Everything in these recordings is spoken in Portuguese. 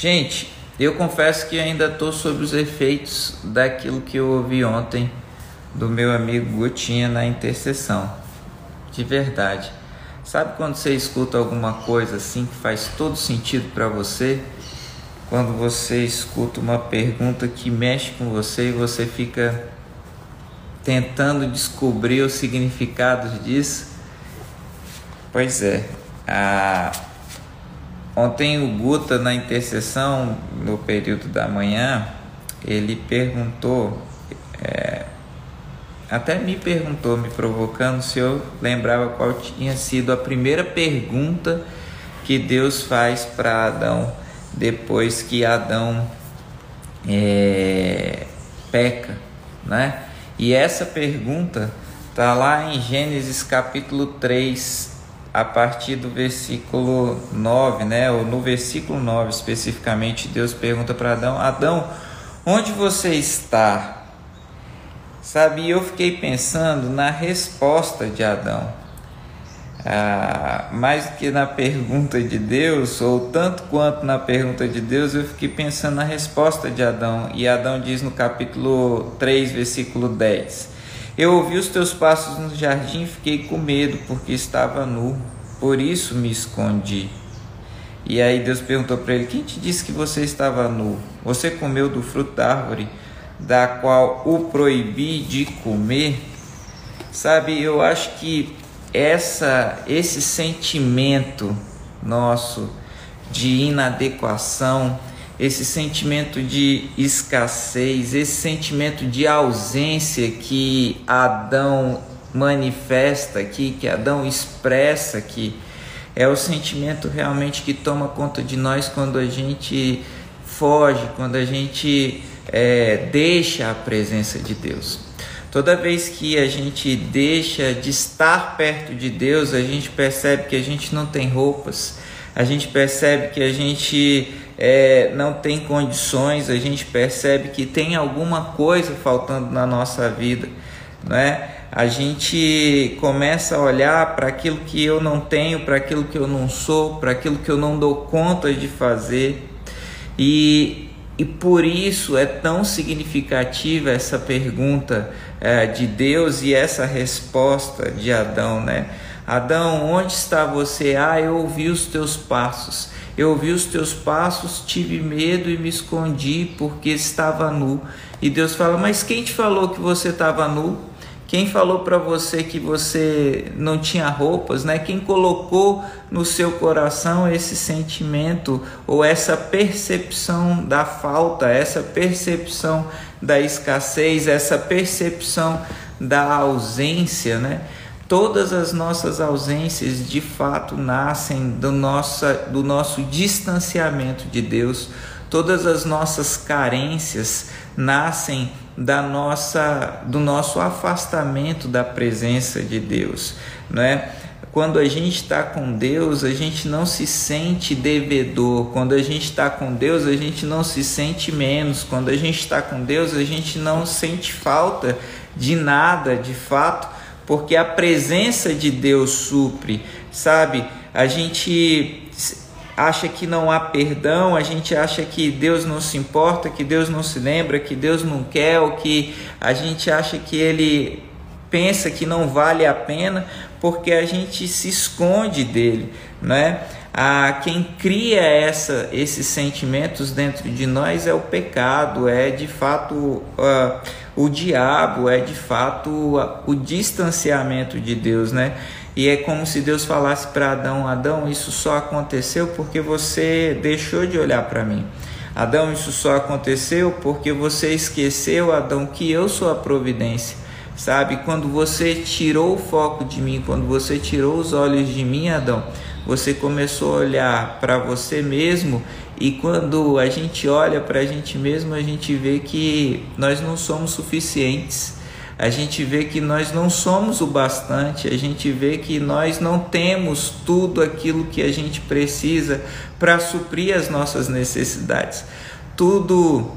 Gente, eu confesso que ainda estou sob os efeitos daquilo que eu ouvi ontem do meu amigo Gutinha na intercessão. De verdade. Sabe quando você escuta alguma coisa assim que faz todo sentido para você? Quando você escuta uma pergunta que mexe com você e você fica tentando descobrir o significado disso? Pois é. A... Ontem o Guta, na intercessão, no período da manhã, ele perguntou, é... até me perguntou, me provocando, se eu lembrava qual tinha sido a primeira pergunta que Deus faz para Adão depois que Adão é... peca, né? E essa pergunta está lá em Gênesis capítulo 3, a partir do versículo 9, né? Ou no versículo 9 especificamente, Deus pergunta para Adão: Adão, onde você está? Sabe, eu fiquei pensando na resposta de Adão. Ah, mais do que na pergunta de Deus, ou tanto quanto na pergunta de Deus, eu fiquei pensando na resposta de Adão. E Adão diz no capítulo 3, versículo 10: Eu ouvi os teus passos no jardim e fiquei com medo, porque estava nu, por isso me escondi. E aí Deus perguntou para ele: Quem te disse que você estava nu? Você comeu do fruto da árvore da qual o proibi de comer? Sabe, eu acho que essa esse sentimento nosso de inadequação, esse sentimento de escassez, esse sentimento de ausência que Adão manifesta aqui, que Adão expressa aqui, é o sentimento realmente que toma conta de nós quando a gente foge, quando a gente é, deixa a presença de Deus. Toda vez que a gente deixa de estar perto de Deus, a gente percebe que a gente não tem roupas, a gente percebe que a gente é, não tem condições, a gente percebe que tem alguma coisa faltando na nossa vida, não é? A gente começa a olhar para aquilo que eu não tenho, para aquilo que eu não sou, para aquilo que eu não dou conta de fazer. E e por isso é tão significativa essa pergunta é, de Deus e essa resposta de Adão, né? Adão, onde está você? Ah, eu ouvi os teus passos. Eu ouvi os teus passos, tive medo e me escondi porque estava nu. E Deus fala: Mas quem te falou que você estava nu? Quem falou para você que você não tinha roupas, né? Quem colocou no seu coração esse sentimento ou essa percepção da falta, essa percepção da escassez, essa percepção da ausência, né? Todas as nossas ausências de fato nascem do, nossa, do nosso distanciamento de Deus, todas as nossas carências nascem da nossa do nosso afastamento da presença de Deus, não é? Quando a gente está com Deus, a gente não se sente devedor. Quando a gente está com Deus, a gente não se sente menos. Quando a gente está com Deus, a gente não sente falta de nada, de fato, porque a presença de Deus supre, sabe? A gente acha que não há perdão, a gente acha que Deus não se importa, que Deus não se lembra, que Deus não quer, ou que a gente acha que Ele pensa que não vale a pena, porque a gente se esconde dele, né? A quem cria essa, esses sentimentos dentro de nós é o pecado, é de fato uh, o diabo, é de fato o distanciamento de Deus, né? E é como se Deus falasse para Adão: Adão, isso só aconteceu porque você deixou de olhar para mim. Adão, isso só aconteceu porque você esqueceu, Adão, que eu sou a providência. Sabe, quando você tirou o foco de mim, quando você tirou os olhos de mim, Adão, você começou a olhar para você mesmo e quando a gente olha para a gente mesmo, a gente vê que nós não somos suficientes. A gente vê que nós não somos o bastante, a gente vê que nós não temos tudo aquilo que a gente precisa para suprir as nossas necessidades. Tudo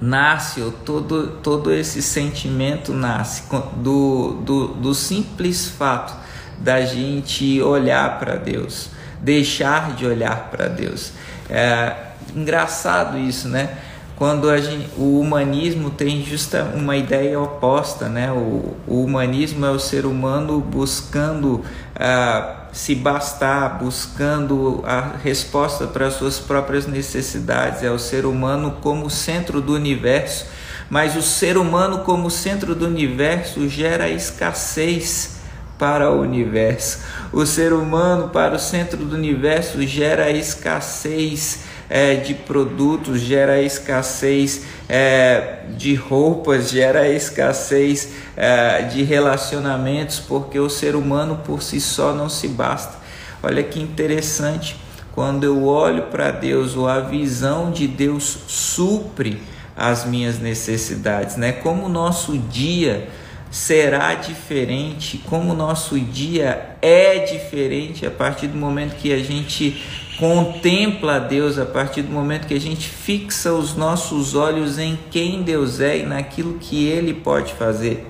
nasce, ou todo, todo esse sentimento nasce do, do, do simples fato da gente olhar para Deus, deixar de olhar para Deus. É, engraçado isso, né? Quando gente, o humanismo tem justa uma ideia oposta, né? O, o humanismo é o ser humano buscando ah, se bastar, buscando a resposta para suas próprias necessidades, é o ser humano como centro do universo. Mas o ser humano como centro do universo gera escassez para o universo. O ser humano para o centro do universo gera escassez é, de produtos, gera escassez é, de roupas, gera escassez é, de relacionamentos, porque o ser humano por si só não se basta. Olha que interessante, quando eu olho para Deus, ou a visão de Deus supre as minhas necessidades, né? Como o nosso dia será diferente, como o nosso dia é diferente a partir do momento que a gente contempla Deus, a partir do momento que a gente fixa os nossos olhos em quem Deus é e naquilo que Ele pode fazer.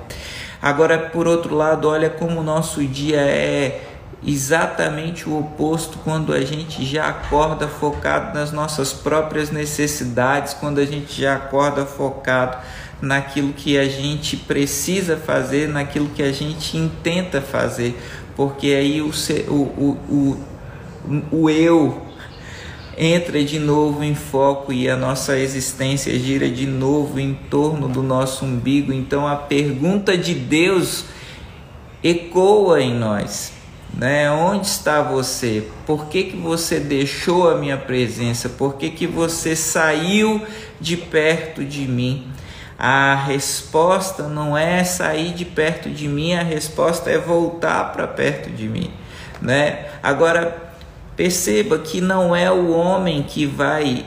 Agora, por outro lado, olha como o nosso dia é exatamente o oposto quando a gente já acorda focado nas nossas próprias necessidades, quando a gente já acorda focado naquilo que a gente precisa fazer, naquilo que a gente intenta fazer, porque aí o, o, o, o eu entra de novo em foco e a nossa existência gira de novo em torno do nosso umbigo. Então a pergunta de Deus ecoa em nós. Né? Onde está você? Por que, que você deixou a minha presença? Por que, que você saiu de perto de mim? A resposta não é sair de perto de mim, a resposta é voltar para perto de mim, né? Agora perceba que não é o homem que vai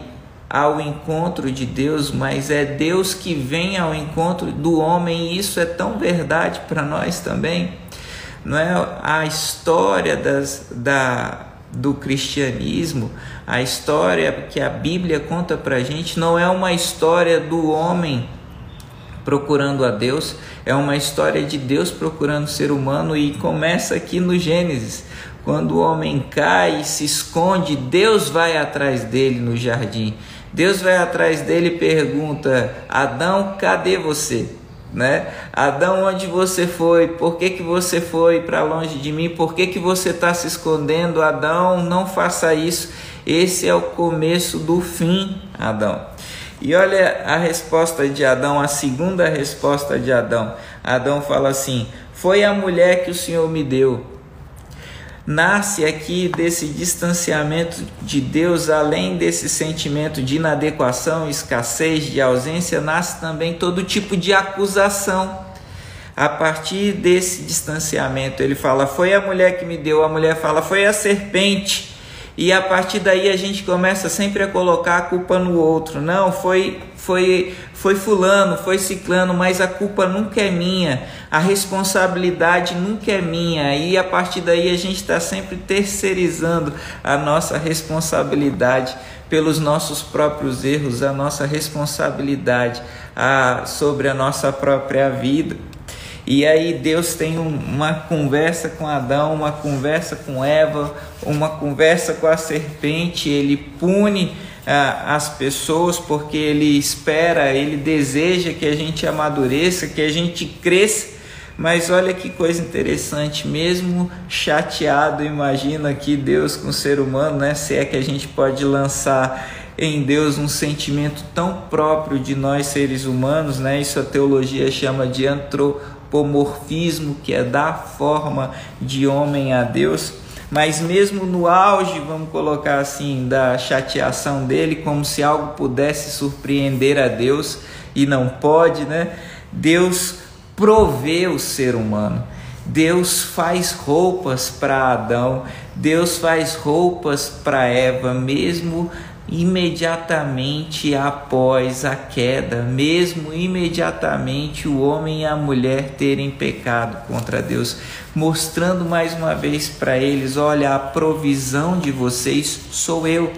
ao encontro de Deus, mas é Deus que vem ao encontro do homem, e isso é tão verdade para nós também. Não é a história das, da, do cristianismo, a história que a Bíblia conta para a gente, não é uma história do homem procurando a Deus, é uma história de Deus procurando o ser humano e começa aqui no Gênesis. Quando o homem cai e se esconde, Deus vai atrás dele no jardim. Deus vai atrás dele e pergunta: Adão, cadê você? Né? Adão, onde você foi? Por que, que você foi para longe de mim? Por que, que você está se escondendo? Adão, não faça isso. Esse é o começo do fim, Adão. E olha a resposta de Adão, a segunda resposta de Adão. Adão fala assim: Foi a mulher que o Senhor me deu. Nasce aqui desse distanciamento de Deus, além desse sentimento de inadequação, escassez, de ausência, nasce também todo tipo de acusação. A partir desse distanciamento, ele fala: Foi a mulher que me deu. A mulher fala: Foi a serpente. E a partir daí a gente começa sempre a colocar a culpa no outro. Não, foi foi foi fulano, foi ciclano, mas a culpa nunca é minha, a responsabilidade nunca é minha. E a partir daí a gente está sempre terceirizando a nossa responsabilidade pelos nossos próprios erros, a nossa responsabilidade a, sobre a nossa própria vida. E aí Deus tem uma conversa com Adão, uma conversa com Eva, uma conversa com a serpente, ele pune ah, as pessoas porque ele espera, ele deseja que a gente amadureça, que a gente cresça. Mas olha que coisa interessante, mesmo chateado, imagina aqui Deus com o ser humano, né? Se é que a gente pode lançar em Deus um sentimento tão próprio de nós seres humanos, né? Isso a teologia chama de antropologia antropomorfismo, que é dar forma de homem a Deus, mas mesmo no auge, vamos colocar assim, da chateação dele, como se algo pudesse surpreender a Deus e não pode, né? Deus provê o ser humano. Deus faz roupas para Adão, Deus faz roupas para Eva, mesmo imediatamente após a queda, mesmo imediatamente o homem e a mulher terem pecado contra Deus, mostrando mais uma vez para eles: olha, a provisão de vocês sou eu.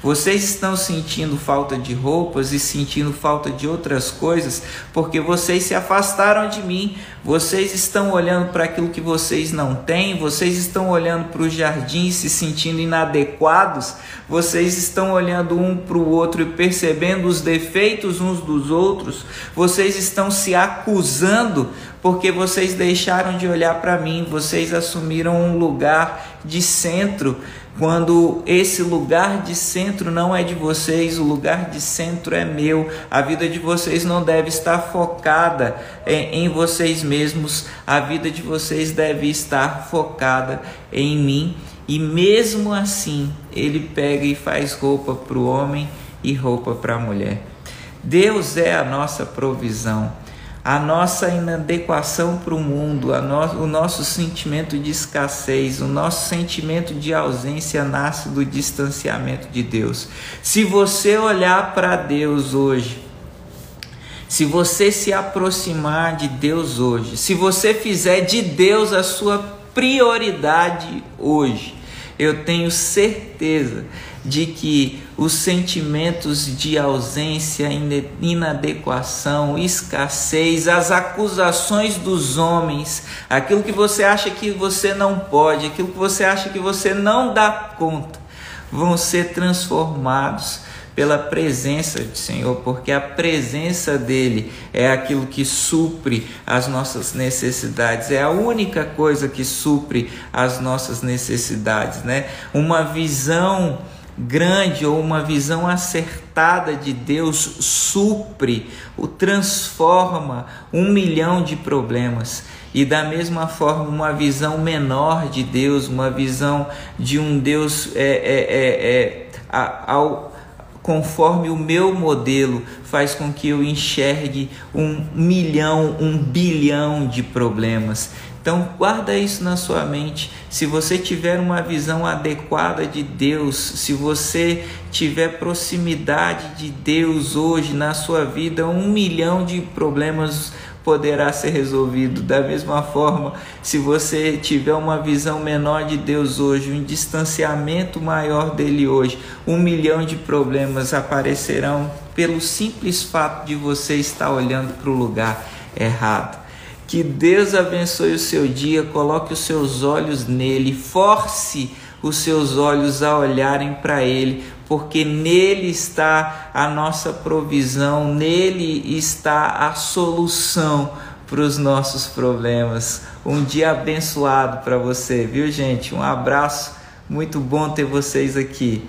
Vocês estão sentindo falta de roupas e sentindo falta de outras coisas porque vocês se afastaram de mim. Vocês estão olhando para aquilo que vocês não têm, vocês estão olhando para o jardim se sentindo inadequados, vocês estão olhando um para o outro e percebendo os defeitos uns dos outros, vocês estão se acusando porque vocês deixaram de olhar para mim, vocês assumiram um lugar de centro quando esse lugar de centro não é de vocês, o lugar de centro é meu. A vida de vocês não deve estar focada em, em vocês mesmos, a vida de vocês deve estar focada em mim. E mesmo assim, ele pega e faz roupa para o homem e roupa para a mulher. Deus é a nossa provisão a nossa inadequação para o mundo, no, o nosso sentimento de escassez, o nosso sentimento de ausência nasce do distanciamento de Deus. Se você olhar para Deus hoje, se você se aproximar de Deus hoje, se você fizer de Deus a sua prioridade hoje, eu tenho certeza de que os sentimentos de ausência, inadequação, escassez, as acusações dos homens, aquilo que você acha que você não pode, aquilo que você acha que você não dá conta, vão ser transformados pela presença do Senhor, porque a presença dele é aquilo que supre as nossas necessidades, é a única coisa que supre as nossas necessidades, né? Uma visão grande ou uma visão acertada de Deus supre, o transforma um milhão de problemas. E da mesma forma, uma visão menor de Deus, uma visão de um Deus é, é, é, é ao, conforme o meu modelo, faz com que eu enxergue um milhão, um bilhão de problemas. Então, guarda isso na sua mente. Se você tiver uma visão adequada de Deus, se você tiver proximidade de Deus hoje na sua vida, um milhão de problemas poderá ser resolvido. Da mesma forma, se você tiver uma visão menor de Deus hoje, um distanciamento maior dele hoje, um milhão de problemas aparecerão pelo simples fato de você estar olhando para o lugar errado. Que Deus abençoe o seu dia, coloque os seus olhos nele, force os seus olhos a olharem para ele, porque nele está a nossa provisão, nele está a solução para os nossos problemas. Um dia abençoado para você, viu, gente? Um abraço, muito bom ter vocês aqui.